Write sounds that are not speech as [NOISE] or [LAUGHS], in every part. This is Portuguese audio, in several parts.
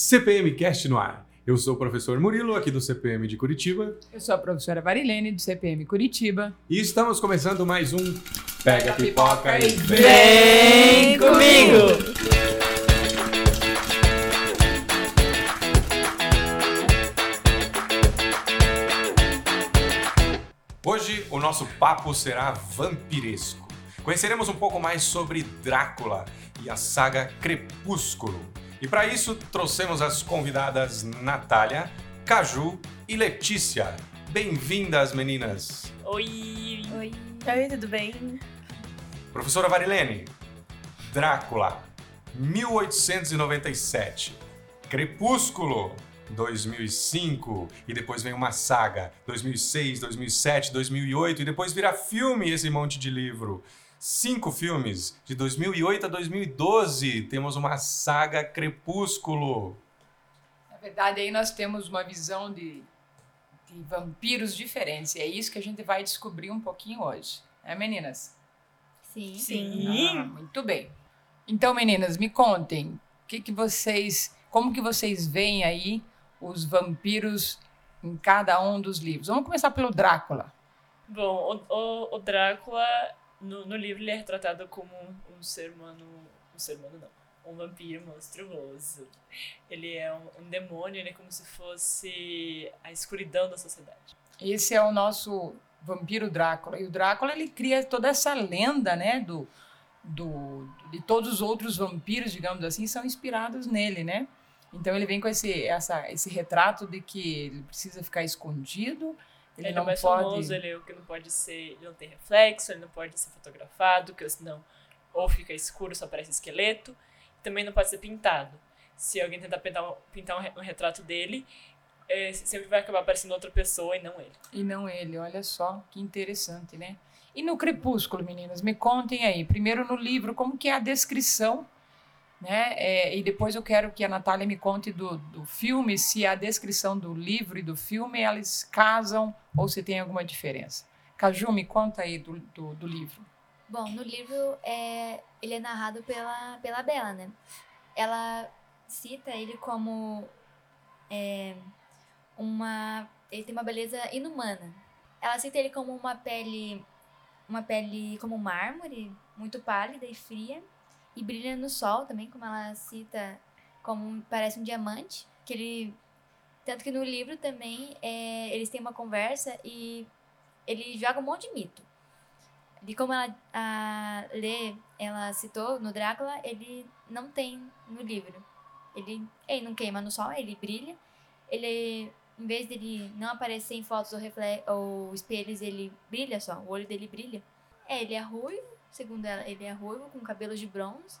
CPM Cast no ar. Eu sou o professor Murilo, aqui do CPM de Curitiba. Eu sou a professora Varilene, do CPM Curitiba. E estamos começando mais um Pega a Pipoca e Vem comigo! Hoje o nosso papo será vampiresco. Conheceremos um pouco mais sobre Drácula e a saga Crepúsculo. E para isso trouxemos as convidadas Natália, Caju e Letícia. Bem-vindas, meninas! Oi! Oi. Oi, tudo bem? Professora Varilene, Drácula, 1897. Crepúsculo, 2005. E depois vem uma saga, 2006, 2007, 2008. E depois vira filme esse monte de livro. Cinco filmes, de 2008 a 2012. Temos uma saga Crepúsculo. Na verdade, aí nós temos uma visão de, de vampiros diferentes. E é isso que a gente vai descobrir um pouquinho hoje. É, meninas? Sim. Sim. Ah, muito bem. Então, meninas, me contem, o que, que vocês, como que vocês veem aí os vampiros em cada um dos livros? Vamos começar pelo Drácula. Bom, o, o, o Drácula, no, no livro, ele é retratado como um, ser humano. Um ser humano, não. Um vampiro monstruoso. Ele é um, um demônio, ele é como se fosse a escuridão da sociedade. Esse é o nosso vampiro Drácula. E o Drácula ele cria toda essa lenda, né, do, do de todos os outros vampiros, digamos assim, são inspirados nele, né? Então ele vem com esse essa esse retrato de que ele precisa ficar escondido, ele, Ele, não é mais pode famoso, ele é o que não pode ser. Ele não tem reflexo, ele não pode ser fotografado, porque senão ou fica escuro, só aparece esqueleto. Também não pode ser pintado. Se alguém tentar pintar um, pintar um, um retrato dele, é, sempre vai acabar aparecendo outra pessoa e não ele. e não ele. Olha só que interessante, né? E no Crepúsculo, meninas, me contem aí. Primeiro no livro, como que é a descrição, né? É, e depois eu quero que a Natália me conte do, do filme, se a descrição do livro e do filme elas casam ou se tem alguma diferença. Caju, me conta aí do, do, do livro. Bom, no livro é, ele é narrado pela, pela Bella, né? Ela cita ele como é, uma. Ele tem uma beleza inumana. Ela cita ele como uma pele. Uma pele como mármore, muito pálida e fria. E brilha no sol também, como ela cita, como parece um diamante. Que ele. Tanto que no livro também é, eles têm uma conversa e ele joga um monte de mito. De como ela a Lê, ela citou no Drácula, ele não tem no livro. Ele, ele não queima no sol, ele brilha. Ele, em vez dele não aparecer em fotos ou, refle ou espelhos, ele brilha só, o olho dele brilha. É, ele é ruivo, segundo ela, ele é ruivo, com cabelos de bronze.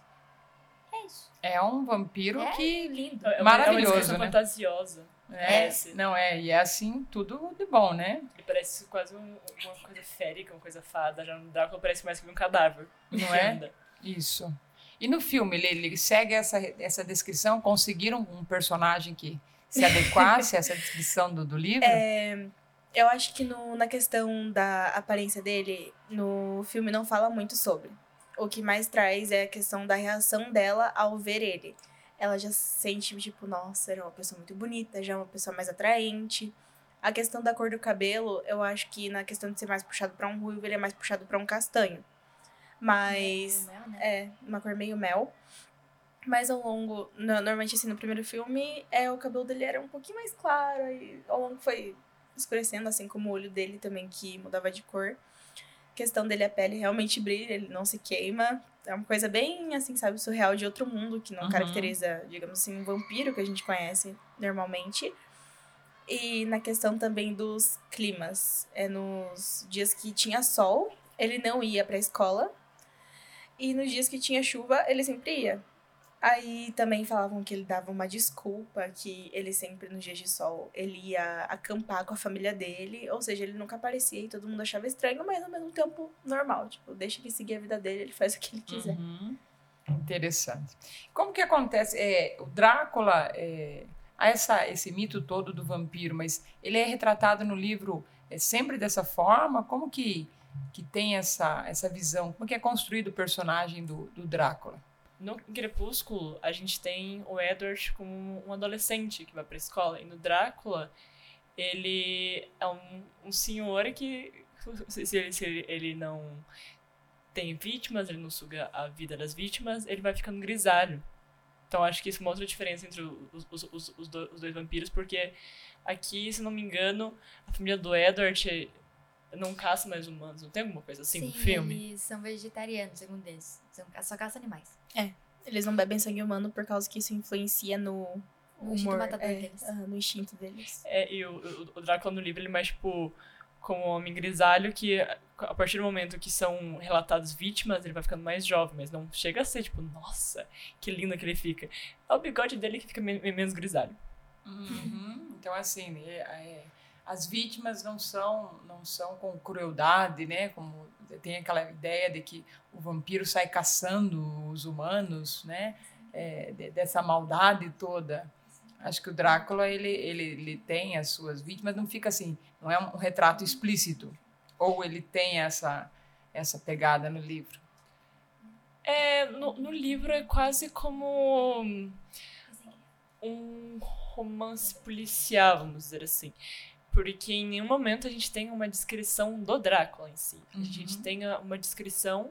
É isso. É um vampiro É que. lindo. É uma, Maravilhoso, é uma né? fantasiosa. É, Esse. não é, e é assim, tudo de bom, né? Ele parece quase um- uma coisa férica, uma coisa fada. Já no Drácula parece mais que um cadáver. Não [LAUGHS] é? Isso. E no filme, ele, ele segue essa, essa descrição? Conseguiram um personagem que se adequasse a essa descrição do, do livro? É, eu acho que no- na questão da aparência dele, no filme não fala muito sobre. O que mais traz é a questão da reação dela ao ver ele. Ela já se sente, tipo, nossa, era uma pessoa muito bonita, já é uma pessoa mais atraente. A questão da cor do cabelo, eu acho que na questão de ser mais puxado pra um ruivo, ele é mais puxado pra um castanho. Mas Mel, né? é, uma cor meio mel. Mas ao longo, no- normalmente assim, no primeiro filme, é, o cabelo dele era um pouquinho mais claro, e ao longo foi escurecendo, assim como o olho dele também, que mudava de cor. A questão dele, a pele realmente brilha, ele não se queima. É uma coisa bem, assim, sabe, surreal de outro mundo, que não Uhum. caracteriza, digamos assim, um vampiro que a gente conhece normalmente. E na questão também dos climas. É nos dias que tinha sol, ele não ia pra escola. E nos dias que tinha chuva, ele sempre ia. Aí também falavam que ele dava uma desculpa, que ele sempre, nos dias de sol, ele ia acampar com a família dele. Ou seja, ele nunca aparecia e todo mundo achava estranho, mas ao mesmo tempo normal. Tipo, deixa ele seguir a vida dele, ele faz o que ele quiser. Uhum. Interessante. Como que acontece? É, o Drácula, é, há essa, esse mito todo do vampiro, mas ele é retratado no livro é, sempre dessa forma? Como que, que tem essa, essa visão? Como que é construído o personagem do, do Drácula? No Crepúsculo, a gente tem o Edward como um adolescente que vai pra escola. E no Drácula, ele é um, um senhor que, [LAUGHS] se ele, se ele, ele não tem vítimas, ele não suga a vida das vítimas, ele vai ficando grisalho. Então acho que isso mostra a diferença entre os, os, os, os, dois, os dois vampiros, porque aqui, se não me engano, a família do Edward não caça mais humanos. Não tem alguma coisa assim Sim, no filme? eles são vegetarianos, segundo eles. Só caçam animais. Eles não bebem sangue humano por causa que isso influencia no O instinto humor, matador é, deles. no instinto deles. É, e o, o, o Drácula no livro, ele é mais, tipo, como um homem grisalho, que a partir do momento que são relatadas vítimas, ele vai ficando mais jovem, mas não chega a ser, tipo, nossa, que lindo que ele fica. É o bigode dele que fica me- menos grisalho. Uhum. Então, assim, é- é, as vítimas não são, não são com crueldade, né? Como tem aquela ideia de que o vampiro sai caçando os humanos, né? É, de- dessa maldade toda. Acho que o Drácula, ele, ele, ele tem as suas vítimas, não fica assim, não é um retrato explícito. Ou ele tem essa, essa pegada no livro. É, no, no livro é quase como um romance policial, vamos dizer assim. Porque em nenhum momento a gente tem uma descrição do Drácula em si. A gente Uhum. tem uma descrição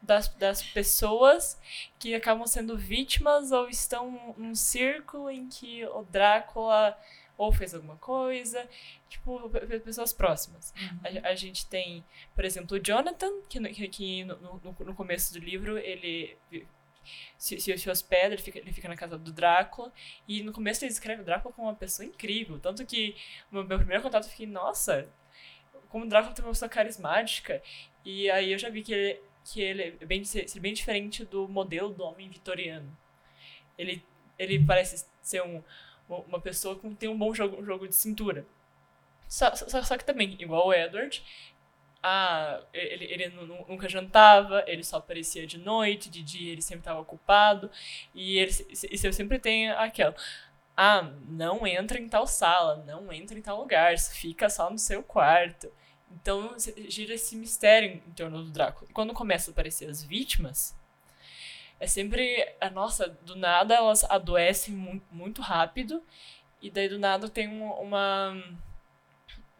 das, das pessoas que acabam sendo vítimas ou estão num círculo em que o Drácula ou fez alguma coisa, tipo, pe- pe- pessoas próximas. A, a gente tem, por exemplo, o Jonathan, que, no, que- no, no, no começo do livro ele se, se, se hospeda, ele fica, ele fica na casa do Drácula, e no começo ele descreve o Drácula como uma pessoa incrível, tanto que no meu primeiro contato eu fiquei, nossa, como o Drácula tem uma pessoa carismática, e aí eu já vi que ele, que ele é bem, ser bem diferente do modelo do homem vitoriano. Ele, ele parece ser um, uma pessoa que tem um bom jogo, um jogo de cintura. Só, só, só que também, igual o Edward, ah, ele, ele nu- nu- nunca jantava, ele só aparecia de noite, de dia ele sempre estava ocupado, e ele e eu sempre tem aquela. Ah, não entra em tal sala, não entra em tal lugar, fica só no seu quarto. Então gira esse mistério em, torno do Drácula. Quando começam a aparecer as vítimas, é sempre. A nossa, do nada elas adoecem mu muito rápido, e daí do nada tem um- uma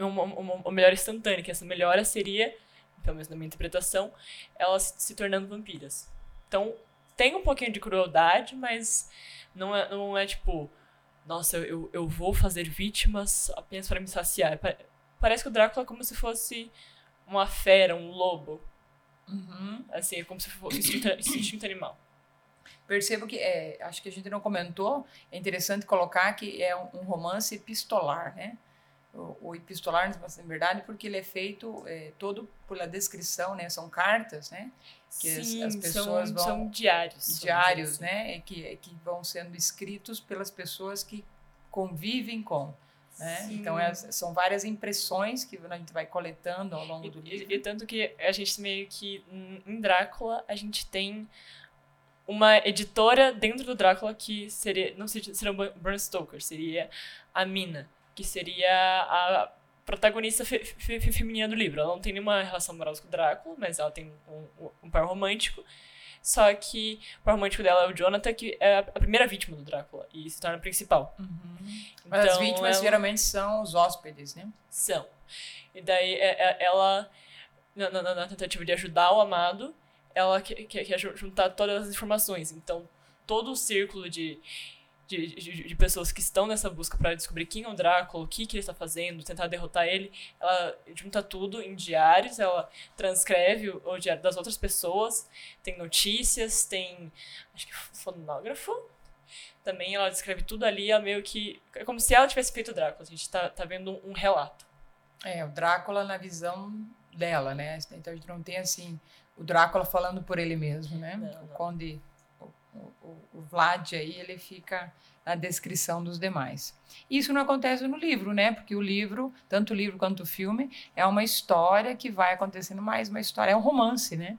uma, uma, uma melhora instantânea, que essa melhora seria, pelo menos na minha interpretação, elas se tornando vampiras. Então, tem um pouquinho de crueldade, mas não é, não é tipo, nossa, eu, eu vou fazer vítimas apenas para me saciar. Pa- Parece que o Drácula é como se fosse uma fera, um lobo. Uhum. Assim, é como se fosse instinto, instinto animal. Percebo que, é, acho que a gente não comentou, é interessante colocar que é um, um romance epistolar, né? O, o epistolar, na verdade, porque ele é feito é, todo pela descrição, né? São cartas, né? Que as- Sim, as pessoas são, vão- são diários. Diários, assim. né? Que, que vão sendo escritos pelas pessoas que convivem com, né? Então, é- são várias impressões que a gente vai coletando ao longo do E, livro. e- e tanto que a gente meio que em- em Drácula a gente tem uma editora dentro do Drácula que seria não seria, seria o Bram Stoker, seria a Mina, que seria a protagonista fe, fe- fe- feminina do livro. Ela não tem nenhuma relação amorosa com o Drácula, mas ela tem um, um par romântico. Só que o par romântico dela é o Jonathan, que é a primeira vítima do Drácula e se torna a principal. Uhum. Mas as Então, vítimas ela- geralmente são os hóspedes, né? são. E daí é- é- ela, na, na- na tentativa de ajudar o amado, ela quer, quer, quer ju- juntar todas as informações. Então, todo o círculo de, de, de, de pessoas que estão nessa busca para descobrir quem é o Drácula, o que, que ele está fazendo, tentar derrotar ele, ela junta tudo em diários, ela transcreve o, o diário das outras pessoas, tem notícias, tem, acho que fonógrafo, também ela descreve tudo ali, ela meio que. É como se ela tivesse feito o Drácula. A gente tá, tá vendo um relato. É, o Drácula na visão dela, né? Então a gente não tem assim o Drácula falando por ele mesmo, né? Não, o não. Conde, o, o, Vlad aí, ele fica na descrição dos demais. Isso não acontece no livro, né? Porque o livro, tanto o livro quanto o filme, é uma história que vai acontecendo mais uma história, é um romance, né?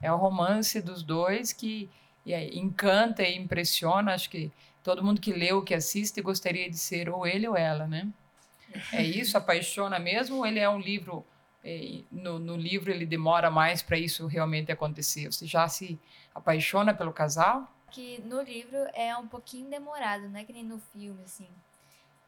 É o romance dos dois que aí, encanta e impressiona. Acho que todo mundo que leu, que assiste, gostaria de ser ou ele ou ela, né? É isso, apaixona mesmo? Ou ele é um livro, eh, no, no livro ele demora mais para isso realmente acontecer? Você já se apaixona pelo casal? Que no livro é um pouquinho demorado, não é que nem no filme, assim.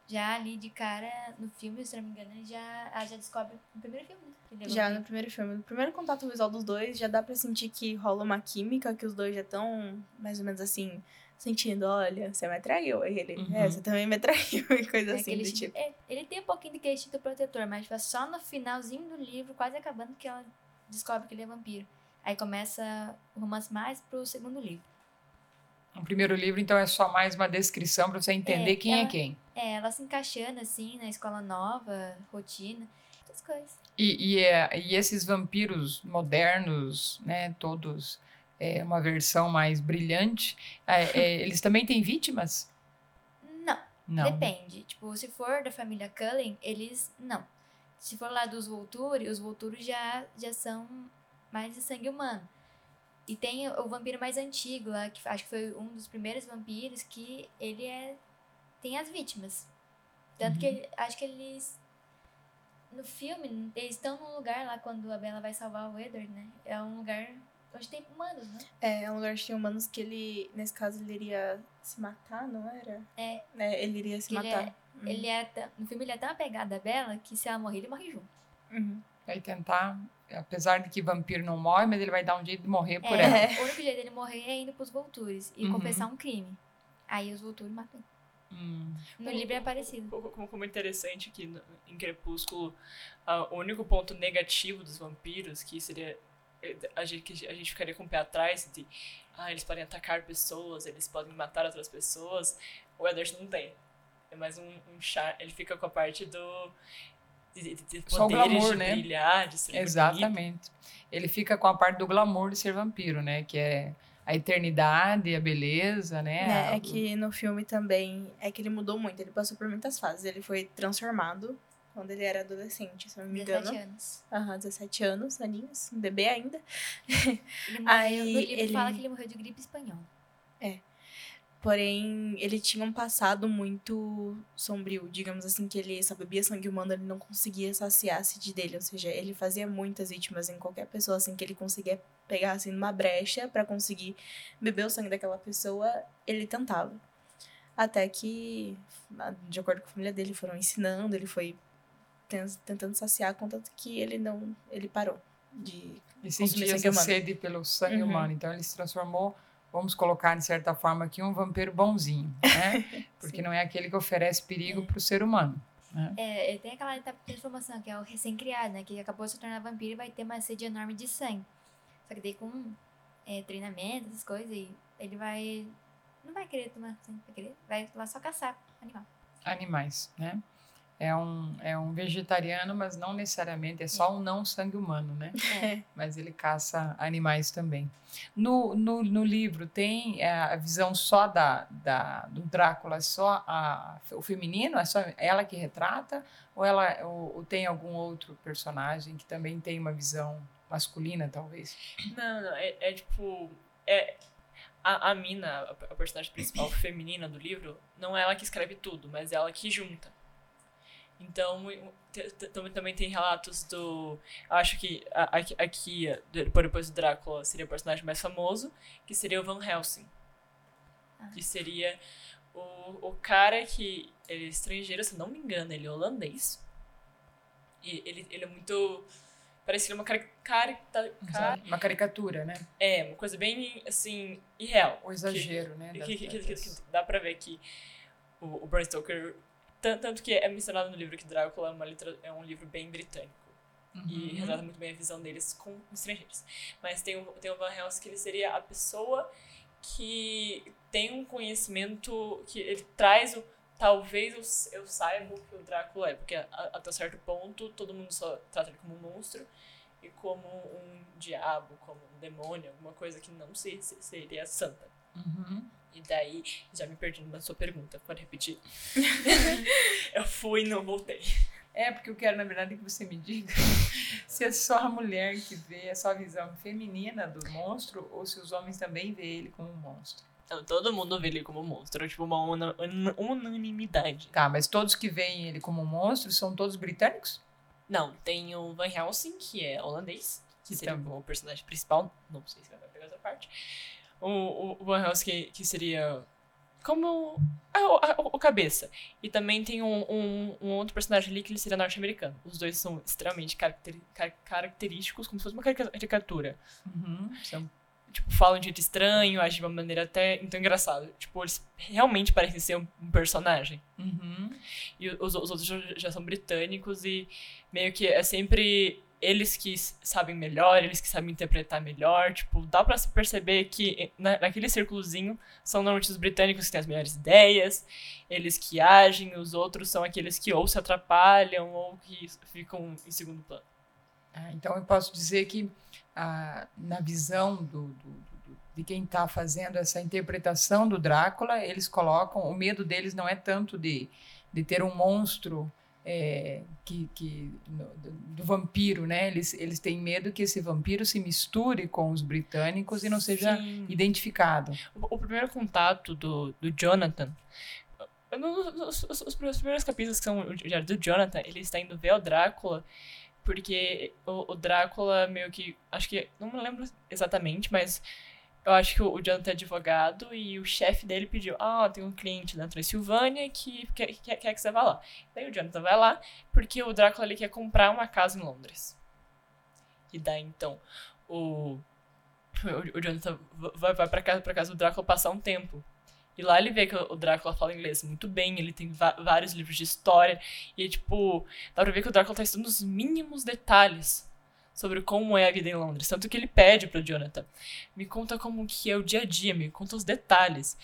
Já ali de cara, no filme, se não me engano, ele já, ela já descobre no primeiro filme, né? que ele é Já no primeiro filme, no primeiro contato visual dos dois, já dá pra sentir que rola uma química, que os dois já estão mais ou menos assim, sentindo, olha, você me traiu. Aí ele, Uhum. é, você também me traiu, [LAUGHS] e coisa É assim, do instinto- tipo. é, ele tem um pouquinho de que instinto protetor, mas tipo, só no finalzinho do livro, quase acabando, que ela descobre que ele é vampiro. Aí começa o romance mais pro segundo livro. O primeiro livro, então, é só mais uma descrição para você entender É, quem é ela- quem. É, ela se encaixando assim na escola nova, rotina, essas coisas. E, e, é- e esses vampiros modernos, né, todos é, uma versão mais brilhante, é, é, [LAUGHS] eles também têm vítimas? Não, Não. depende. Tipo, se for da família Cullen, eles não. Se for lá dos Volturi, os Volturi já, já são mais de sangue humano. E tem o vampiro mais antigo lá, que acho que foi um dos primeiros vampiros, que ele é. tem as vítimas. Tanto que Uhum. ele- acho que eles. No filme, eles estão num lugar lá quando a Bella vai salvar o Edward, né? É um lugar onde tem humanos, né? É, é um lugar que tinha humanos que ele, nesse caso, ele iria se matar, não era? É. É, ele iria se Que ele matar. é- Ele é tão- no filme ele é tão apegado à Bella que se ela morrer, ele morre junto. Uhum. Vai tentar, apesar de que vampiro não morre, mas ele vai dar um jeito de morrer por É, ela. O único jeito dele morrer é indo pros Voltures e Uhum. confessar um crime. Aí os Voltures matam. Hum. No livro é parecido. Como, como, como é interessante que no- em Crepúsculo, ah, o único ponto negativo dos vampiros, que seria. eh, A gente, a gente ficaria com o pé atrás de. Ah, eles podem atacar pessoas, eles podem matar outras pessoas. O Eddard não tem. É mais um, um char. Ele fica com a parte do. De, de, de Só o glamour, de né? brilhar, de ser bonito. Exatamente. Ele fica com a parte do glamour de ser vampiro, né? Que é a eternidade, a beleza, né? É, é que no filme também, é que ele mudou muito, ele passou por muitas fases. Ele foi transformado quando ele era adolescente, se eu não me engano. 17 anos. Aham, 17 anos, aninhos, um bebê ainda. Ele morreu, Aí no livro ele- fala que ele morreu de gripe espanhola. Porém, ele tinha um passado muito sombrio, digamos assim, que ele só bebia sangue humano, ele não conseguia saciar a sede dele, ou seja, ele fazia muitas vítimas em qualquer pessoa, assim, que ele conseguia pegar, assim, numa brecha pra conseguir beber o sangue daquela pessoa, ele tentava. Até que, de acordo com a família dele, foram ensinando, ele foi ten- tentando saciar, contanto que ele não, ele parou de E consumir sangue humano. sede pelo sangue Uhum. humano. Então ele se transformou, vamos colocar de certa forma aqui, um vampiro bonzinho, né? [LAUGHS] Porque não é aquele que oferece perigo para o ser humano. Né? É, ele tem aquela etapa de transformação, que é o recém-criado, né? Que acabou de se tornar vampiro e vai ter uma sede enorme de sangue. Só que daí com é, treinamento, essas coisas, ele vai. Não vai querer tomar sangue, vai querer. Vai lá só caçar animal. Animais, né? É um, é um vegetariano, mas não necessariamente, é só um não sangue humano, né? É. Mas ele caça animais também. No, no, no livro tem é, a visão só da, da, do Drácula, só a, o feminino? É só ela que retrata? Ou, ela, ou, ou tem algum outro personagem que também tem uma visão masculina, talvez? Não, não, é, é tipo. É, a, a mina, a, a personagem principal [COUGHS] feminina do livro, não é ela que escreve tudo, mas é ela que junta. Então, também- também tem relatos do. Acho que aqui, depois do Drácula, seria o personagem mais famoso, que seria o Van Helsing. Ah. Que seria o, o cara que. Ele é estrangeiro, se não me engano, ele é holandês. E ele, ele é muito. Parece uma cari carita, car Uma caricatura, né? é, uma coisa bem, assim, irreal. O exagero, né? Que, da- que, que, que dá pra ver que o, o Bram Stoker... tan- Tanto que é mencionado no livro que Drácula é, uma litera- é um livro bem britânico. E Uhum. retrata muito bem a visão deles com estrangeiros. Mas tem o, tem o Van Helsing que ele seria a pessoa que tem um conhecimento... Que ele traz o... Talvez eu, eu saiba o que o Drácula é. Porque a- até certo ponto todo mundo só trata ele como um monstro e como um diabo, como um demônio, alguma coisa que não se, se- seria santa. Uhum. E daí, já me perdi na sua pergunta, pode repetir? [LAUGHS] eu fui e não voltei. É, porque eu quero, na verdade, que você me diga [LAUGHS] se é só a mulher que vê a sua visão feminina do monstro ou se os homens também vê ele como um monstro. Então, todo mundo vê ele como um monstro, tipo uma una- una- unanimidade. Tá, mas todos que veem ele como um monstro são todos britânicos? Não, tem o Van Helsing, que é holandês, que Que seria também. o personagem principal, não sei se vai pegar essa parte. O, o, Van Helsing, que seria como a, a, o cabeça. E também tem um, um, um, outro personagem ali que ele seria norte-americano. Os dois são extremamente caracter, car, característicos, como se fosse uma caricatura. Uhum. São tipo, falam de jeito estranho, agem de uma maneira até então engraçada. Tipo, eles realmente parecem ser um, um personagem. Uhum. E os, os outros já são britânicos e meio que é sempre eles que sabem melhor, eles que sabem interpretar melhor, tipo, dá para se perceber que na, naquele círculozinho são normalmente os britânicos que têm as melhores ideias, eles que agem, os outros são aqueles que ou se atrapalham ou que ficam em segundo plano. É, então eu posso dizer que ah, na visão do, do, do de quem está fazendo essa interpretação do Drácula, eles colocam o medo deles não é tanto de, de ter um monstro é, que, que no, do, do, vampiro, né? Eles, eles têm medo que esse vampiro se misture com os britânicos e não seja Sim. identificado. O, o, primeiro contato do, do Jonathan. Os, os, os primeiros capítulos que são o diário do Jonathan, ele está indo ver o Drácula, porque o, o Drácula meio que. Acho que. Não me lembro exatamente, mas eu acho que o Jonathan é advogado e o chefe dele pediu: Ah, tem um cliente na Transilvânia que quer, quer, quer que você vá lá. Daí o Jonathan vai lá porque o Drácula ele quer comprar uma casa em Londres. E daí então o, o, Jonathan vai, vai pra, casa, pra casa do Drácula passar um tempo. E lá ele vê que o Drácula fala inglês muito bem, ele tem vários livros de história. E, tipo, dá pra ver que o Drácula tá estudando os mínimos detalhes sobre como é a vida em Londres. Tanto que ele pede pro Jonathan, me conta como que é o dia a dia, me conta os detalhes.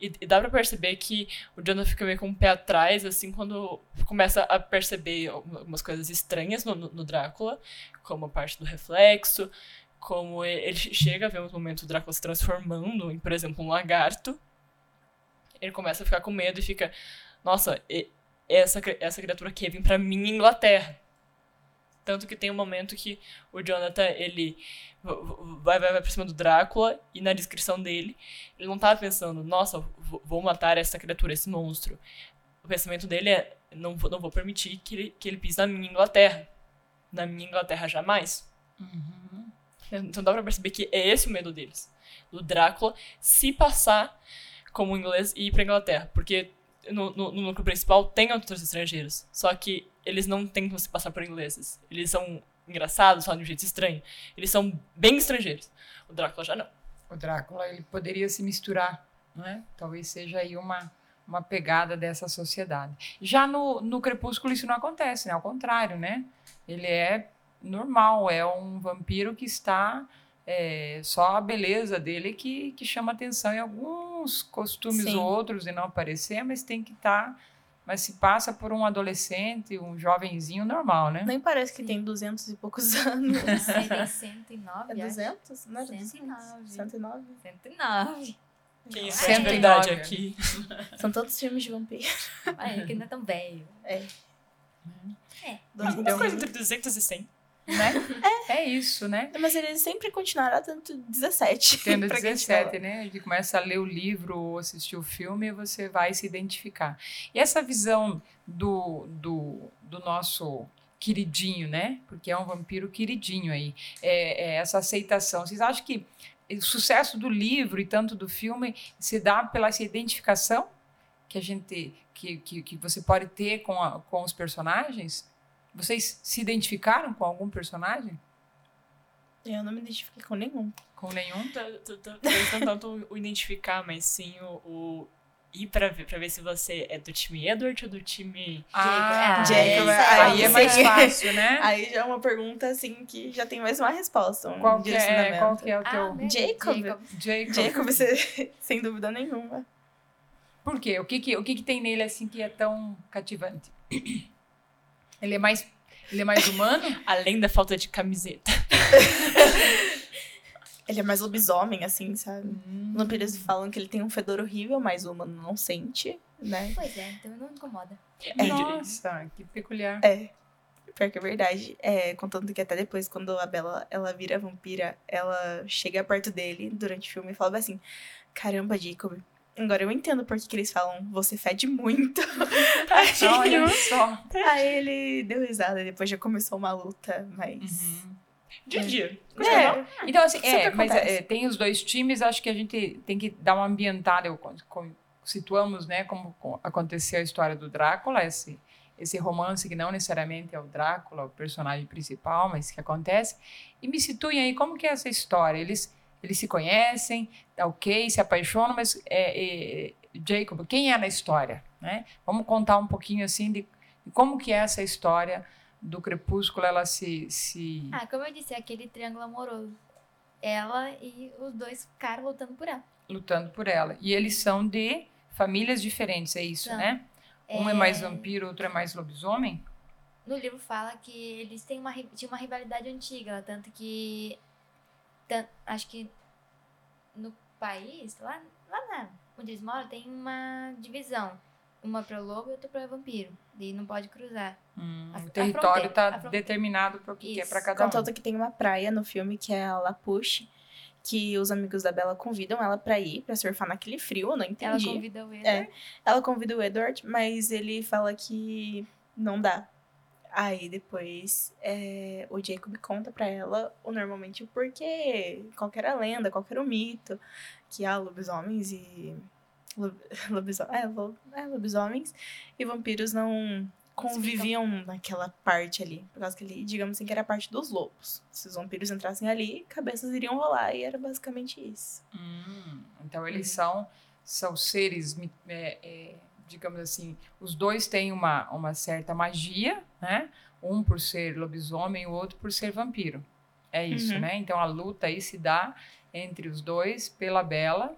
E, e dá para perceber que o Jonathan fica meio com o pé atrás, assim, quando começa a perceber algumas coisas estranhas no, no Drácula, como a parte do reflexo, como ele chega a ver um momento o Drácula se transformando em, por exemplo, um lagarto. Ele começa a ficar com medo e fica, nossa, essa, essa criatura quer vir pra minha Inglaterra. Tanto que tem um momento que o Jonathan, ele vai, vai, vai pra cima do Drácula e na descrição dele, ele não tava pensando, nossa, vou matar essa criatura, esse monstro. O pensamento dele é, não vou, não vou permitir que ele, que ele pise na minha Inglaterra. Na minha Inglaterra jamais. Uhum. Então dá pra perceber que é esse o medo deles. Do Drácula se passar como inglês e ir pra Inglaterra. Porque no, no, no núcleo principal tem outros estrangeiros. Só que eles não tentam se passar por ingleses. Eles são engraçados, falam de um jeito estranho. Eles são bem estrangeiros. O Drácula já não. O Drácula ele poderia se misturar, não é? Talvez seja aí uma, uma pegada dessa sociedade. Já no, no Crepúsculo isso não acontece, né? Ao contrário, né? Ele é normal, é um vampiro que está é, só a beleza dele que, que chama atenção em alguns costumes Sim. ou outros de não aparecer, mas tem que estar tá mas se passa por um adolescente, um jovenzinho normal, né? Nem parece que tem 200 e poucos [LAUGHS] anos. Ele tem [LAUGHS] 109, É acho. 200? Não é 109. 109? Quem 109. é de 109. verdade aqui? São todos filmes de vampiro. Olha, ele que não é tão velho. É. É. Uma coisa entre 200 e 100. Né? É isso, né? Mas ele sempre continuará tendo 17. [LAUGHS] Tendo pra quem 17, fala. né? A gente começa a ler o livro ou assistir o filme e você vai se identificar. E essa visão do, do, do nosso queridinho, né? Porque é um vampiro queridinho aí. É, é essa aceitação. Vocês acham que o sucesso do livro e tanto do filme se dá pela essa identificação que a gente que, que, que você pode ter com, a- com os personagens? Vocês se identificaram com algum personagem? Eu não me identifiquei com nenhum. Com nenhum? T- t- t- Talvez não tanto o identificar, mas sim o, o ir pra ver, pra ver se você é do time Edward ou do time. Ah, Jacob, aí, aí é mais fácil, né? [LAUGHS] Aí já é uma pergunta, assim, que já tem mais uma resposta. Um Qual que, é, direcionamento. qual que é o Ah, teu mesmo? Jacob. Jacob? Jacob, você, [LAUGHS] sem dúvida nenhuma. Por quê? O que que, o que que tem nele assim que é tão cativante? [CLEARS THROAT] Ele é mais, ele é mais humano? [LAUGHS] Além da falta de camiseta. Ele é mais lobisomem, assim, sabe? Hum. Vampiros falam que ele tem um fedor horrível, mas o humano não sente, né? Pois é, então não incomoda. Nossa, que peculiar. É. Pior que é verdade. É, contando que até depois, quando a Bella ela vira vampira, ela chega perto dele durante o filme e fala assim: Caramba, Jacob. Agora eu entendo por que, eles falam, você fede muito. [LAUGHS] Olha só. Aí ele deu risada e depois já começou uma luta, mas. Uhum. Dia a dia. É, Então, assim, é, Sempre mas é, tem os dois times, acho que a gente tem que dar uma ambientada. Eu, situamos, né, como co- aconteceu a história do Drácula, esse, esse romance que não necessariamente é o Drácula, o personagem principal, mas que acontece. E me situem aí, como que é essa história? Eles, eles se conhecem, tá ok, se apaixonam, mas é, é, Jacob, quem é na história? Né? Vamos contar um pouquinho, assim, de, de como que é essa história do Crepúsculo, ela se... se... Ah, como eu disse, é aquele triângulo amoroso. Ela e os dois caras lutando por ela. lutando por ela. E eles são de famílias diferentes, é isso, São. né? Um é mais É. vampiro, outro é mais lobisomem. No livro fala que eles têm uma, tinham uma rivalidade antiga, tanto que. Acho que no país, lá, lá na, onde eles moram, tem uma divisão. Uma para lobo e outra para vampiro. E não pode cruzar. Hum, A- o a território está determinado para o que, que é para cada um. Contanto que tem uma praia no filme que é a Lapuche, que os amigos da Bella convidam ela pra ir, pra surfar naquele frio, eu não Ela entendi. convida o Edward. É. Ela convida o Edward, mas ele fala que não dá. Aí depois é, o Jacob conta pra ela o normalmente o porquê, qual era a lenda, qual era o mito, que há lobisomens e. lob- [LAUGHS] Lobiso, é, lo- é, lobisomens e vampiros não conviviam naquela parte ali. Por causa que ele, digamos assim, que era a parte dos lobos. Se os vampiros entrassem ali, cabeças iriam rolar e era basicamente isso. Hum, então eles Uhum. são, são seres, é, é, digamos assim, os dois têm uma, uma certa magia, né? Um por ser lobisomem, o outro por ser vampiro. É isso, Uhum. né? Então a luta aí se dá entre os dois pela Bela,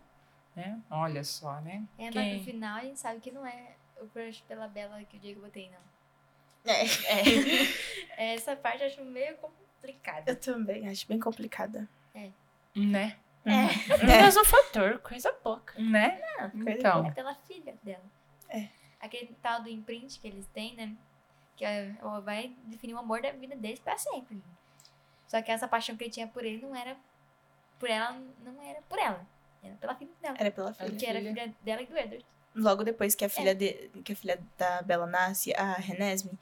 né? Olha só, né? É, mas Quem? no final a gente sabe que não é o crush pela Bela que o Jacob tem, não. É. É. [LAUGHS] Essa parte eu acho meio complicada. Eu também acho bem complicada. Né? É. Mesmo fator, coisa pouca. Né? coisa Então. É pela filha dela. É. Aquele tal do imprint que eles têm, né? Que é- vai definir o amor da vida deles pra sempre. Só que essa paixão que ele tinha por ele não era por ela, não era por ela. Era pela filha dela. Era pela filha. Que era filha. filha dela e do Edward. Logo depois que a filha, de, que a filha da Bella nasce, a Renesme,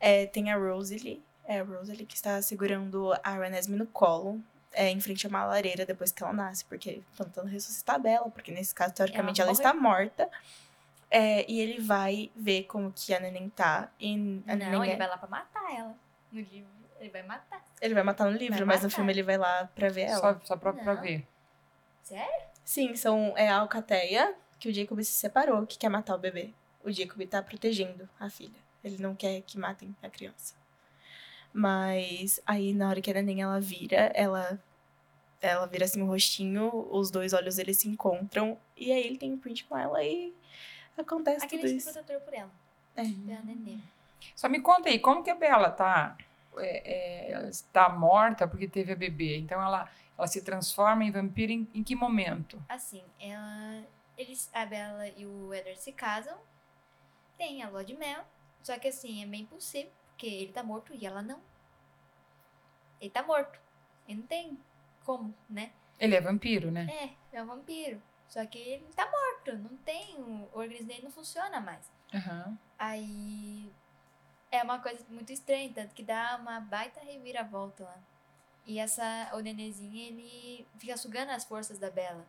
é, tem a Rosalie. É a Rosalie que está segurando a Renesme no colo, é, em frente a uma lareira depois que ela nasce, porque estão tentando ressuscitar a Bella, porque nesse caso, teoricamente, ela, Ela está morta. É, e ele vai ver como que a neném tá. E a não, neném ele é- vai lá pra matar ela. No livro, ele vai matar. ele vai matar no livro, Vai mas no matar. filme ele vai lá pra ver ela. Só, só pra, pra ver. Sério? Sim, são, é a Alcateia que o Jacob se separou, que quer matar o bebê. O Jacob tá protegendo a filha. Ele não quer que matem a criança. Mas aí na hora que a neném ela vira, ela ela vira assim o rostinho, os dois olhos eles se encontram e aí ele tem um print com ela e acontece Aquele tudo isso. protetor por ela. É. Pela neném. Só me conta aí, como que a Bela tá, é, é, ela está morta porque teve a bebê? Então ela, ela se transforma em vampiro em, em que momento? Assim, ela. Eles, a Bella e o Edward se casam. Tem a lua de mel. Só que assim, é bem impossível. Porque ele tá morto e ela não. Ele tá morto. Ele não tem como, né? Ele é vampiro, né? É, é um vampiro. Só que ele tá morto. Não tem. O organismo dele não funciona mais. Aham. Aí. É uma coisa muito estranha, tanto que dá uma baita reviravolta lá. E essa, o nenenzinho, ele fica sugando as forças da Bella.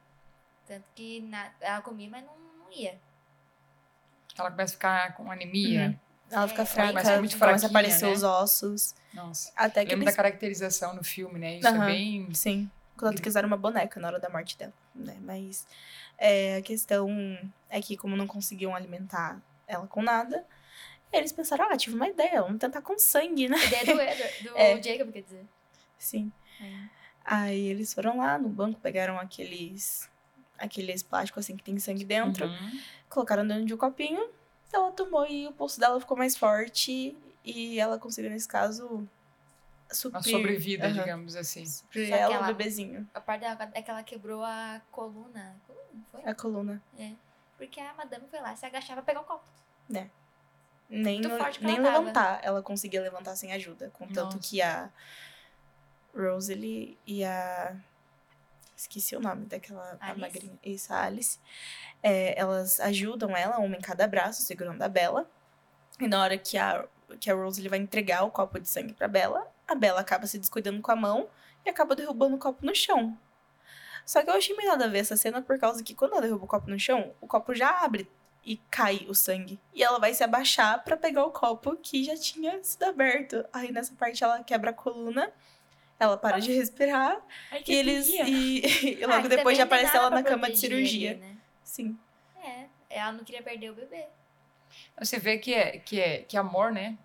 Tanto que na, ela comia, mas não, não ia. Ela começa a ficar com anemia. Ela fica É, fraca, começa muito começa a fraquinha, aparecer né? os ossos. Nossa. Até que Lembro eles da caracterização no filme, né? Isso é Aham. bem. Sim. Contanto que usaram uma boneca na hora da morte dela, né? Mas é, a questão é que, como não conseguiam alimentar ela com nada, eles pensaram, ah, tive uma ideia, vamos tentar com sangue, né? A ideia do [LAUGHS] Edward, do É. Jacob, quer dizer. Sim. É. Aí eles foram lá no banco, pegaram aqueles aqueles plásticos assim que tem sangue dentro, Uhum. colocaram dentro de um copinho, ela tomou e o pulso dela ficou mais forte e ela conseguiu, nesse caso, suprir. Uma sobrevida, Aham. digamos assim. Suprir ela o ela- bebezinho, A parte dela é que ela quebrou a coluna. Coluna, não foi? a coluna. Porque a madame foi lá, se agachava pra pegar o copo. Nem, Muito no- nem ela tava. levantar ela conseguia levantar sem ajuda. Contanto Nossa. que a Rosalie e a. Esqueci o nome daquela a Alice? magrinha. Isso, a Alice. é, elas ajudam ela, uma em cada braço, segurando a Bella. E na hora que a, que a Rosalie vai entregar o copo de sangue pra Bella, a Bela acaba se descuidando com a mão e acaba derrubando o copo no chão. Só que eu achei meio nada a ver essa cena por causa que quando ela derruba o copo no chão, o copo já abre e cai o sangue. E ela vai se abaixar para pegar o copo que já tinha sido aberto. Aí nessa parte ela quebra a coluna, ela para de respirar Ai, que e eles e, e Ah, logo que depois já aparece ela na cama de cirurgia. ele, né? Sim. É, ela não queria perder o bebê. Você vê que é, que é que amor, né?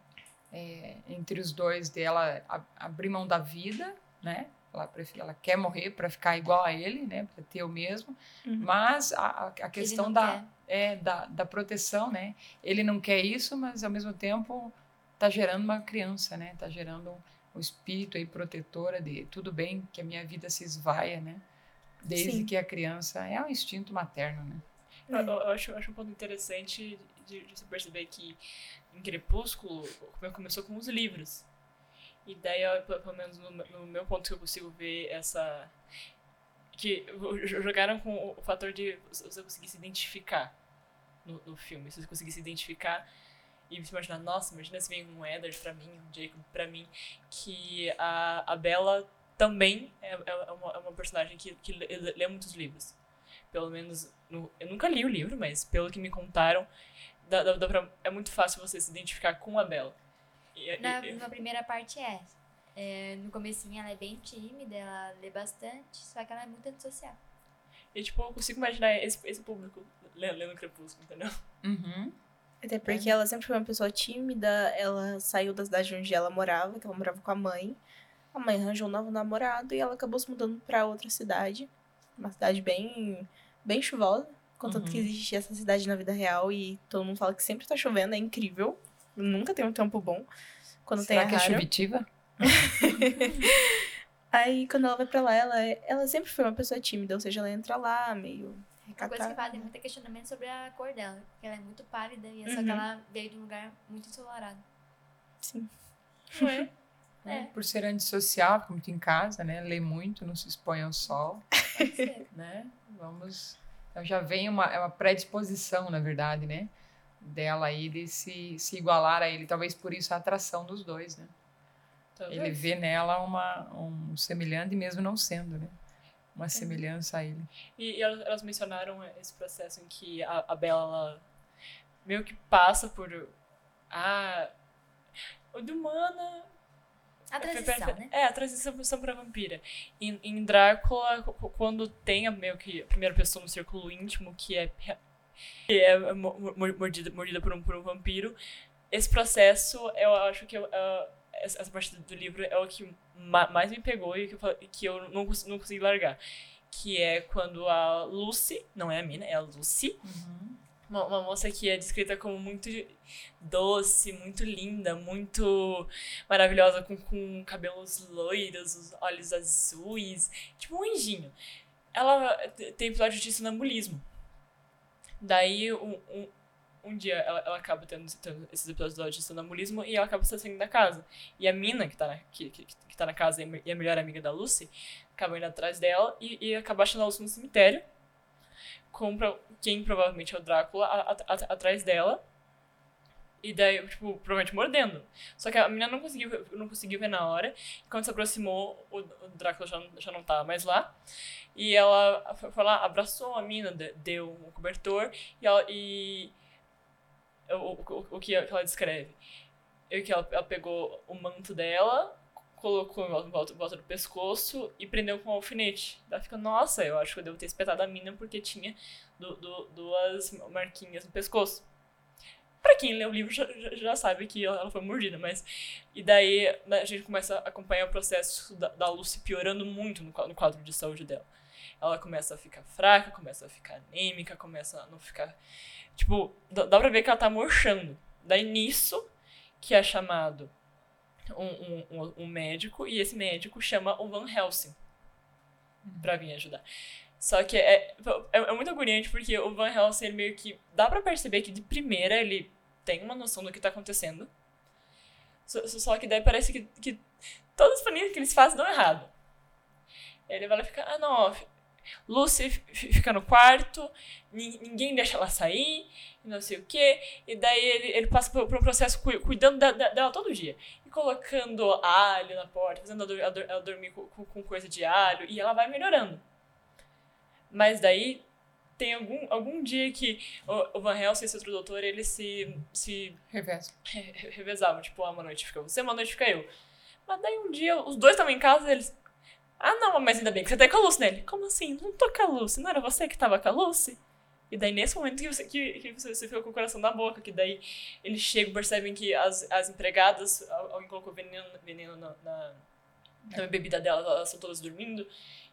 É, entre os dois dela abrir mão da vida, né? Ela, prefere, ela quer morrer para ficar igual a ele, né? Para ter o mesmo. Uhum. Mas a, a- questão da, quer. é, da, da proteção, né? Ele não quer isso, mas ao mesmo tempo tá gerando uma criança, né? Tá gerando um espírito aí protetora de tudo bem que a minha vida se esvaia, né? Desde Sim. que a criança é um instinto materno, né? Eu, eu- eu acho, eu acho um ponto interessante de, de você perceber que em Crepúsculo come- começou com os livros. E daí, pelo menos no, no meu ponto que eu consigo ver essa. Que jogaram com o, fator de você conseguir se identificar no, no filme. Se você conseguir se identificar e você imaginar, nossa, imagina se vem um Eddard pra mim, um Jacob pra mim, que a, a Bella também é, é, uma, é uma personagem que, que lê muitos livros. Pelo menos, no, eu nunca li o livro, mas pelo que me contaram, dá, dá, dá pra- é muito fácil você se identificar com a Bella. E- e- Na, e- na primeira parte é. É, No comecinho ela é bem tímida, ela lê bastante, só que ela é muito antissocial. E, tipo, eu consigo imaginar esse, esse público lendo, Crepúsculo, entendeu? Uhum. Até porque ela sempre foi uma pessoa tímida, ela saiu da cidade onde ela morava, que ela morava com a mãe. A mãe arranjou um novo namorado e ela acabou se mudando pra outra cidade. Uma cidade bem, bem chuvosa. Contanto que Uhum. existe essa cidade na vida real e todo mundo fala que sempre tá chovendo, é incrível. Nunca tem um tempo bom. Quando Será tem que é é raro. Chuvitiva? [LAUGHS] Aí quando ela vai pra lá, ela, é- ela sempre foi uma pessoa tímida, ou seja, ela entra lá meio Uma coisa que fazem muito questionamento sobre a cor dela, porque ela é muito pálida e é só Uhum. que ela veio de um lugar muito ensolarado. Sim. Não é? [LAUGHS] É. Por ser antissocial, fica muito em casa, né? Lê muito, não se expõe ao sol, [LAUGHS] né? Vamos... Então já vem uma, é uma predisposição, na verdade, né? Dela aí de se, se igualar a ele. Talvez por isso a atração dos dois, né? Talvez. Ele vê nela uma, um semelhante, mesmo não sendo, né? Uma semelhança a ele. E, e elas, mencionaram esse processo em que a, a Bella ela meio que passa por. Ah. O de humana. A transição, né? É, a transição pra vampira. Em, em Drácula, qu- quando tem a, meio que a primeira pessoa no círculo íntimo que é, que é mo- mo- mordida, mordida por, um, por um vampiro, esse processo, eu acho que eu, ah, essa parte do livro é o que ma- mais me pegou e que eu, que eu não, não consegui largar. Que é quando a Lucy, não é a mina, é a Lucy, uma, uma moça que é descrita como muito doce, muito linda, muito maravilhosa, com, com cabelos loiros, os olhos azuis, tipo um anjinho. Ela tem episódio de sonambulismo. Daí, um, um, um dia, ela, ela acaba tendo, tendo esses episódios de sonambulismo e ela acaba saindo da casa. E a mina, que tá na, que, que, que tá na casa e a melhor amiga da Lucy, acaba indo atrás dela e, e acaba achando a Lucy no cemitério com quem provavelmente é o Drácula atrás dela. E daí, tipo, provavelmente mordendo. Só que a menina não conseguiu, não conseguiu ver na hora. E quando se aproximou, o, o Drácula já, já não tava mais lá. E ela foi lá, abraçou a de- deu um cobertor. E, ela, e o, o, o que ela descreve? É que ela, ela pegou o manto dela, colocou em volta, volta- do pescoço e prendeu com um alfinete. Ela fica, nossa, eu acho que eu devo ter espetado a mina porque tinha du- du- duas marquinhas no pescoço. Pra quem lê o livro já, já- sabe que ela ela foi mordida, mas. E daí né, a gente começa a acompanhar o processo da, da Lucy piorando muito no, no quadro de saúde dela. Ela começa a ficar fraca, começa a ficar anêmica, começa a não ficar. Tipo, dá, dá pra ver que ela tá murchando. Daí nisso, que é chamado um, um, um, médico, e esse médico chama o Van Helsing pra vir ajudar. Só que é, é, é muito agoniante porque o Van Helsing, ele meio que. Dá pra perceber que de primeira ele tem uma noção do que tá acontecendo. Só, só que daí parece que, que todas as planilhas que eles fazem dão errado. Ele vai lá e fica, ah não, Lucy fica no quarto, ni- ninguém deixa ela sair, não sei o quê. E daí ele, ele passa por, um processo cu- cuidando da- da- dela todo dia. Colocando alho na porta, fazendo ela, ela dor- ela dormir com, com- coisa de alho, e ela vai melhorando. Mas daí tem algum, algum dia que o, o Van Helsing e esse outro doutor, eles se, se Reverso. re- re- revezavam. Tipo, ah, uma noite fica você, uma noite fica eu. Mas daí um dia, os dois estavam em casa e eles... Ah, não, mas ainda bem que você tá com a Lucy nele. Como assim? Não tô com a Lucy. Não era você que tava com a Lucy? E daí, nesse momento que você, que, que você, você ficou com o coração na boca, que daí eles chegam, percebem que as, as empregadas, al- alguém colocou veneno, veneno na, na, na bebida delas, elas estão todas dormindo,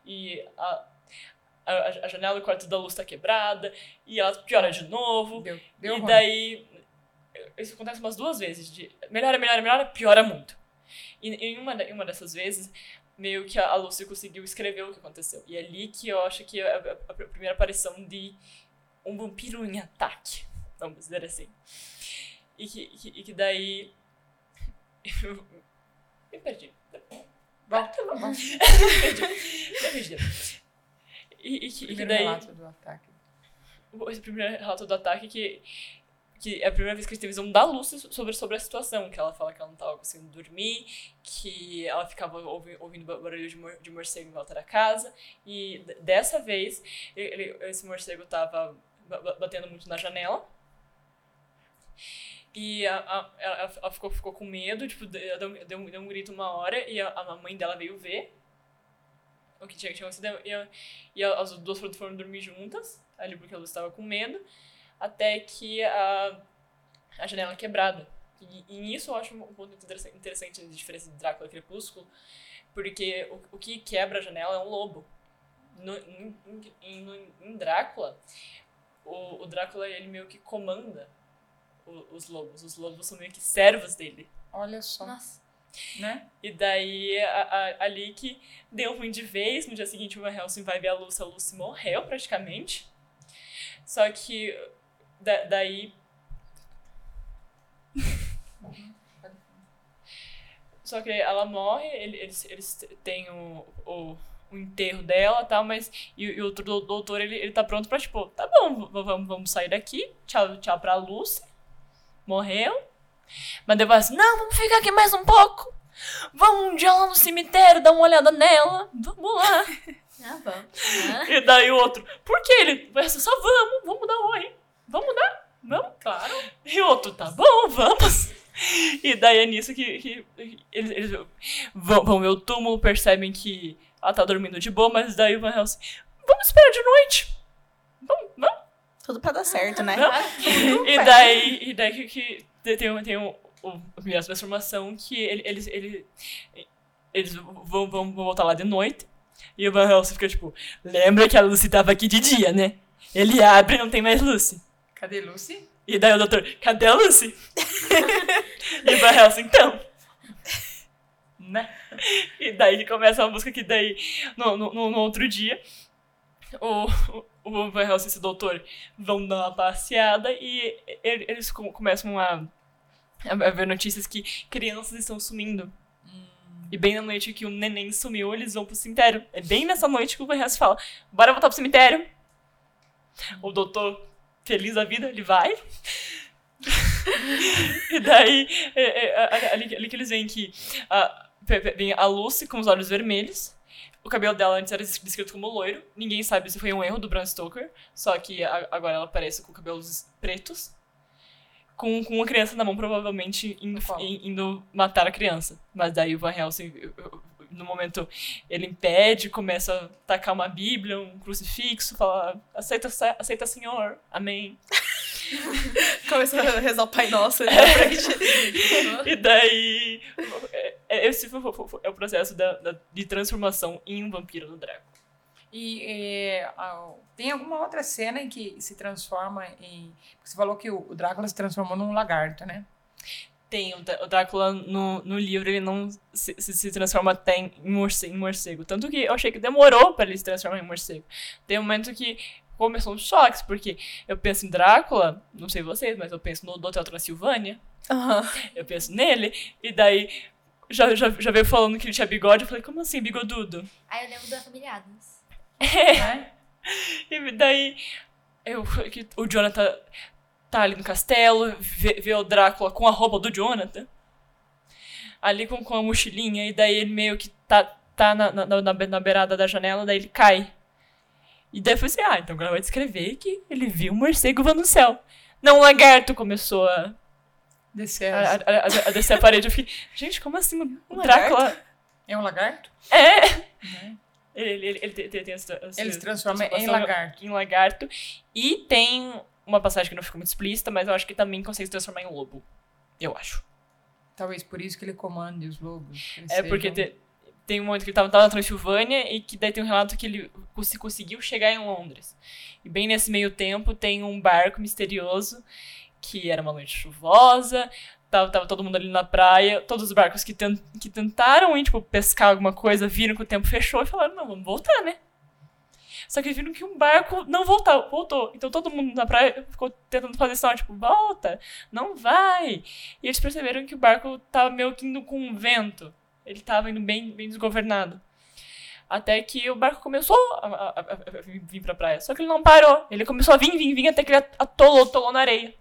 e a, a, a janela do quarto da luz tá quebrada, e ela piora de novo. Deu, deu e daí, isso acontece umas duas vezes, de melhora, melhora, melhora, piora muito. E em uma, em uma dessas vezes, meio que a Lucy conseguiu escrever o que aconteceu. E é ali que eu acho que é a, a- a primeira aparição de um vampiro em ataque, vamos dizer assim. E que, que, e que daí... eu [LAUGHS] me perdi. Volta, [LAUGHS] Me volta. perdi. Me perdi. E, e que, e que daí relato do ataque. esse primeiro relato do ataque que, que é a primeira vez que a gente tem visão da Lucy sobre, sobre a situação, que ela fala que ela não estava conseguindo dormir, que ela ficava ouvi, ouvindo ba- barulho de, mor, de morcego em volta da casa, e dessa vez ele- esse morcego estava batendo muito na janela, e a, a- ela, ela ficou, ficou com medo, tipo, deu, deu, deu um- grito uma hora, e a, a mãe dela veio ver o que tinha, tinha acontecido, e, a- e a- as duas foram, dormir juntas, ali porque ela estava com medo, até que a, a janela quebrada. E, e nisso eu acho um ponto interessa- interessante de diferença de Drácula e Crepúsculo, porque o, o que quebra a janela é um lobo. No, em, em, no- em Drácula, o, o Drácula ele meio que comanda o- os lobos. Os lobos são meio que servos dele. Olha só, Nossa. né? E daí, a, a, ali que deu ruim de vez, no dia seguinte o Van Helsing vai ver a Lucy, a Lucy morreu praticamente. Só que da- daí... [LAUGHS] Só que ela morre, ele- eles, eles têm o, o, o enterro dela e tal, mas... E, e o doutor, ele, ele tá pronto pra, tipo, tá bom, vamos, vamos sair daqui, tchau, tchau pra Lucy. Morreu. Mas depois assim, não, vamos ficar aqui mais um pouco. Vamos um dia lá no cemitério, dar uma olhada nela. Vamos lá. [LAUGHS] Ah, vamos. Ah. E daí o outro, por que ele? Ser só vamos, vamos dar oi. Vamos dar? Vamos? Claro. E o outro, tá bom, vamos. E daí é nisso que, que eles, eles vão, vão ver o túmulo, percebem que ela tá dormindo de boa, mas daí o Van Helsing, vamos esperar de noite. Vamos, vamos. Tudo pra dar certo, né? Não? [LAUGHS] E daí, e daí que, que tem, um- tem um, o, a minha transformação que ele- eles, ele, eles vão, vão, vão voltar lá de noite. E o Van Helsing fica tipo, lembra que a Lucy tava aqui de dia, né? Ele abre e não tem mais Lucy. Cadê Lucy? E daí o doutor, cadê a Lucy? [LAUGHS] e o Van Helsing, então. Né? E daí começa uma música que daí, no, no, no- outro dia, o, o, Van Helsing e esse doutor vão dar uma passeada e ele- eles com- começam a, a ver notícias que crianças estão sumindo. E bem na noite que o neném sumiu, eles vão pro cemitério. É bem nessa noite que o Van Helsing fala, bora voltar pro cemitério. O doutor, feliz da vida, ele vai. [LAUGHS] e daí, é, é, ali, ali que eles veem que vem a Lucy com os olhos vermelhos. O cabelo dela antes era des- descrito como loiro. Ninguém sabe se foi um erro do Bram Stoker. Só que agora ela aparece com cabelos pretos. Com, com uma criança na mão, provavelmente indo, indo matar a criança. Mas daí o Van Helsing, no momento, ele impede, começa a tacar uma bíblia, um crucifixo, fala, aceita, aceita Senhor, amém. [LAUGHS] Começou a rezar o Pai Nosso. [LAUGHS] E daí. É- Esse foi- foi- foi- é o processo da, da- de transformação em um vampiro no Drácula. E é, tem alguma outra cena em que se transforma em. Você falou que o, o Drácula se transformou num lagarto, né? Tem o, Drá- o Drácula no, no livro, ele não se, se, se transforma até em morcego, em morcego. Tanto que eu achei que demorou pra ele se transformar em morcego. Tem um momento que começou uns choques, porque eu penso em Drácula, não sei vocês, mas eu penso no do Hotel Transilvânia. Aham. Eu penso nele, e daí já, já, já veio falando que ele tinha bigode. Eu falei, como assim, bigodudo? Aí eu lembro da família Adams. [LAUGHS] Né? E daí eu, o Jonathan tá ali no castelo, vê, vê o Drácula com a roupa do Jonathan. ali com, com a mochilinha, e daí ele meio que tá, tá na, na, na, na beirada da janela, daí ele cai. E daí eu falei assim, ah, então agora vai descrever que ele viu um morcego voando no céu. Não, um lagarto começou a, Descer. a, a, a- a descer a parede. Eu fiquei, gente, como assim? O Um Drácula... É um lagarto? É! Né? Ele, ele, ele, ele tem, tem essa, essa Ele se transforma em lagarto. em lagarto. E tem uma passagem que não ficou muito explícita, mas eu acho que também consegue se transformar em lobo. Eu acho. Talvez por isso que ele comande os lobos. É porque sejam- te- tem um momento que ele tava, tava na Transilvânia e que daí tem um relato que ele cons- conseguiu chegar em Londres. E bem nesse meio tempo tem um barco misterioso que era uma noite chuvosa, tava, tava todo mundo ali na praia, todos os barcos que, que tentaram ir, tipo, pescar alguma coisa, viram que o tempo fechou e falaram, não, vamos voltar, né? Só que viram que um barco não voltou, voltou. Então todo mundo na praia ficou tentando fazer sinal, tipo, volta, não vai. E eles perceberam que o barco tava meio que indo com vento. Ele tava indo bem, bem desgovernado. Até que o barco começou a, a- a- a vir pra praia. Só que ele não parou. Ele começou a vir, vir, vir, até que ele atolou, atolou na areia.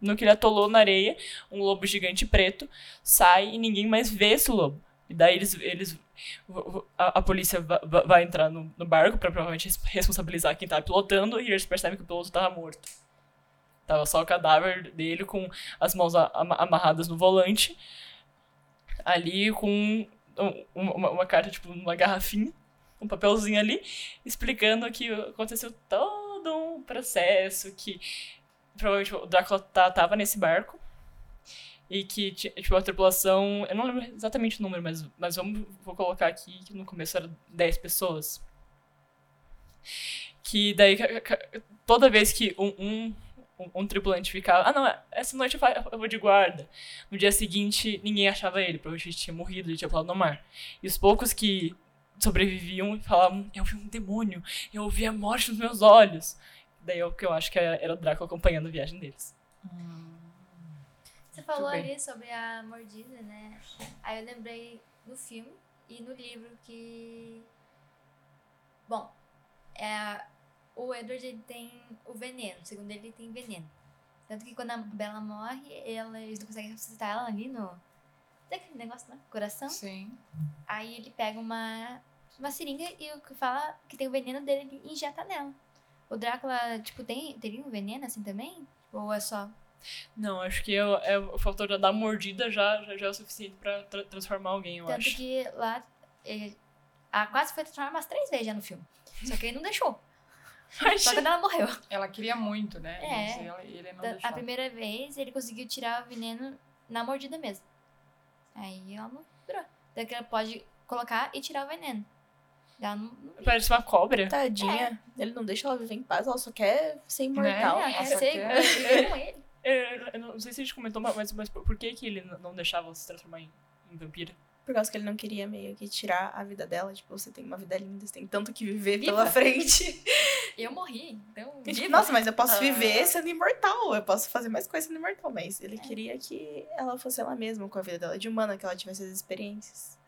No que ele atolou na areia, um lobo gigante preto sai e ninguém mais vê esse lobo. E daí eles. eles a, a polícia va- va- vai entrar no, no barco pra provavelmente res- responsabilizar quem tava pilotando e eles percebem que o piloto tava morto. Tava só o cadáver dele com as mãos a- ama- amarradas no volante. Ali com um- uma, uma carta, tipo, uma garrafinha, um papelzinho ali, explicando que aconteceu todo um processo, que provavelmente o Drácula tá- tava nesse barco. E que, ti- tipo, a tripulação. Eu não lembro exatamente o número, mas, mas vamos, vou colocar aqui que no começo era 10 pessoas. Que daí, toda vez que um, um, um, tripulante ficava. Ah, não, essa noite eu vou de guarda. No dia seguinte, ninguém achava ele, provavelmente tinha morrido, ele tinha pulado no mar. E os poucos que sobreviviam falavam: Eu vi um demônio, eu ouvi a morte nos meus olhos. Daí é o que eu acho que era o Drácula acompanhando a viagem deles. Você falou ali sobre a mordida, né? Aí eu lembrei no filme e no livro que. Bom, é, o Edward ele tem o veneno. Segundo ele, ele tem veneno. Tanto que quando a Bella morre, ela, eles não conseguem ressuscitar ela ali no. Tem aquele negócio, né? Coração. Sim. Aí ele pega uma, uma seringa e o que fala que tem o veneno dele, ele injeta nela. O Drácula, tipo, tem, teria um veneno assim também? Ou é só. Não, acho que é, o- é o fator da mordida já, já, já é o suficiente pra tra- transformar alguém, eu Tanto acho. que lá. Ele, a quase foi transformada umas três vezes já no filme. Só que ele não deixou. [LAUGHS] Só quando ela morreu. Ela queria muito, né? É. Ela- ele não Da- deixou. A primeira vez ele conseguiu tirar o veneno na mordida mesmo. Aí ela não virou. Daí que ela pode colocar e tirar o veneno. Ela não. não Parece uma cobra. Tadinha. Ele não deixa ela viver em paz, ela só quer ser imortal. Né? ela quer ser igual ele. Eu, eu não sei se a gente comentou, mas, mas por que, que ele não deixava se transformar em, em vampira? Por causa que ele não queria meio que tirar a vida dela. Tipo, você tem uma vida linda, você tem tanto que viver Viva. pela frente. [LAUGHS] Eu morri, então. [LAUGHS] E, tipo, nossa, mas eu posso Ah. viver sendo imortal. Eu posso fazer mais coisas sendo imortal. Mas ele queria que ela fosse ela mesma com a vida dela de humana, que ela tivesse as experiências.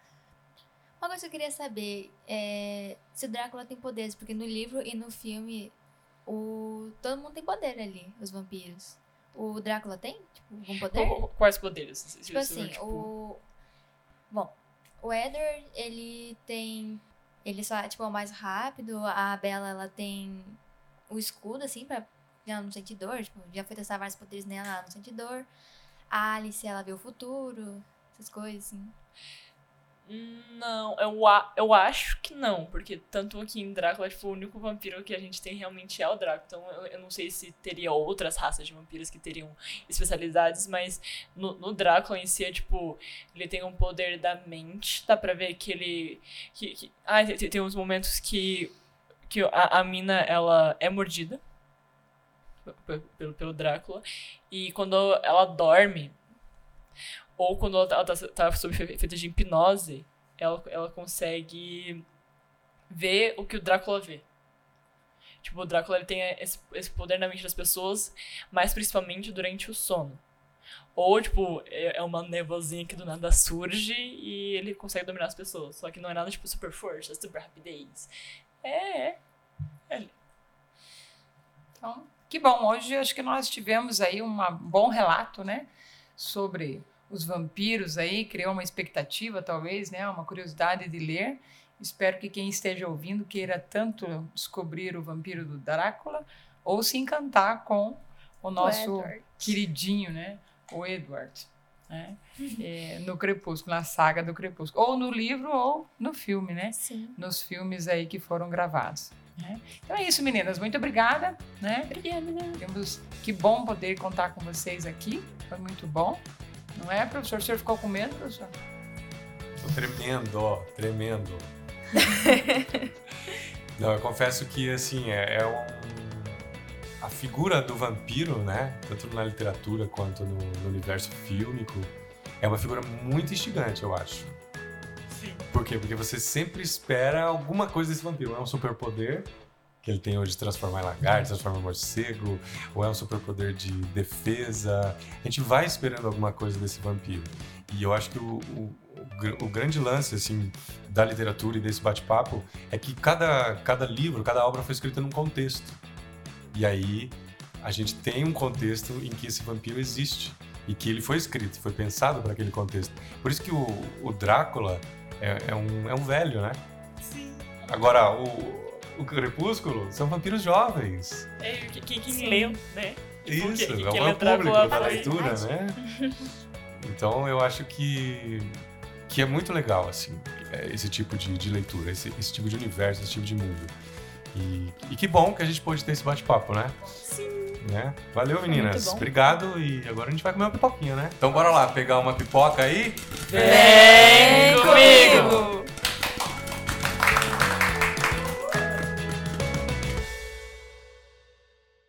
Uma coisa que eu queria saber é se o Drácula tem poderes, porque no livro e no filme o todo mundo tem poder ali, os vampiros. O Drácula tem? Tipo, algum poder? Qu- Quais poderes? Tipo assim, tipo, o. Bom, o Edward, ele tem. Ele só tipo, é o mais rápido. A Bella, ela tem o escudo, assim, pra. Ela não sente dor. Tipo, já foi testar vários poderes nela, ela não sente dor. A Alice, ela vê o futuro. Essas coisas, assim. Não, eu, a- eu acho que não, porque tanto aqui em Drácula, tipo, o único vampiro que a gente tem realmente é o Drácula. Então eu, eu não sei se teria outras raças de vampiros que teriam especialidades, mas no, no Drácula em si é tipo, ele tem um poder da mente, dá pra ver que ele. Que, que, ah, tem, tem uns momentos que, que a, a mina ela é mordida pe- pelo, pelo Drácula, e quando ela dorme, ou quando ela tá, tá, tá sob efeito de hipnose, ela, ela consegue ver o que o Drácula vê. Tipo, o Drácula ele tem esse, esse poder na mente das pessoas, mas principalmente durante o sono. Ou, tipo, é é uma nevozinha que do nada surge e ele consegue dominar as pessoas. Só que não é nada, tipo, super força, super rapidez. É, é. Então, que bom. Hoje acho que nós tivemos aí um bom relato, né? Sobre os vampiros aí, criou uma expectativa, talvez, né? Uma curiosidade de ler. Espero que quem esteja ouvindo queira tanto descobrir o vampiro do Drácula ou se encantar com o nosso Edward. queridinho, né? O Edward. Né? É, no Crepúsculo, na saga do Crepúsculo. Ou no livro ou no filme, né? Sim. Nos filmes aí que foram gravados. né? Então é isso, meninas. Muito obrigada. Né? Obrigada. Temos, que bom poder contar com vocês aqui. Foi muito bom. Não é, professor? O senhor ficou com medo, professor? Tô tremendo, ó, tremendo. [LAUGHS] Não, eu confesso que, assim, é, é um... A figura do vampiro, né? Tanto na literatura quanto no, no universo fílmico, é uma figura muito instigante, eu acho. Sim. Por quê? Porque você sempre espera alguma coisa desse vampiro. É um superpoder que ele tem hoje de transformar em lagarto, transformar em morcego, ou é um superpoder de defesa. A gente vai esperando alguma coisa desse vampiro. E eu acho que o, o, o gr- o grande lance, assim, da literatura e desse bate-papo é que cada, cada livro, cada obra foi escrita num contexto. E aí a gente tem um contexto em que esse vampiro existe e que ele foi escrito, foi pensado para aquele contexto. Por isso que o, o Drácula é, é um, é um velho, né? Sim. Agora, o, o Crepúsculo são vampiros jovens. É, quem, quem, leu, né? Isso, Porque- é o leu maior público da leitura, né? [LAUGHS] Então eu acho que, que é muito legal, assim, é, esse tipo de, de leitura, esse, esse tipo de universo, esse tipo de mundo. E, e que bom que a gente pôde ter esse bate-papo, né? Sim. Né? Valeu, meninas. Obrigado. E agora a gente vai comer uma pipoquinha, né? Então bora lá, pegar uma pipoca aí. Vem comigo!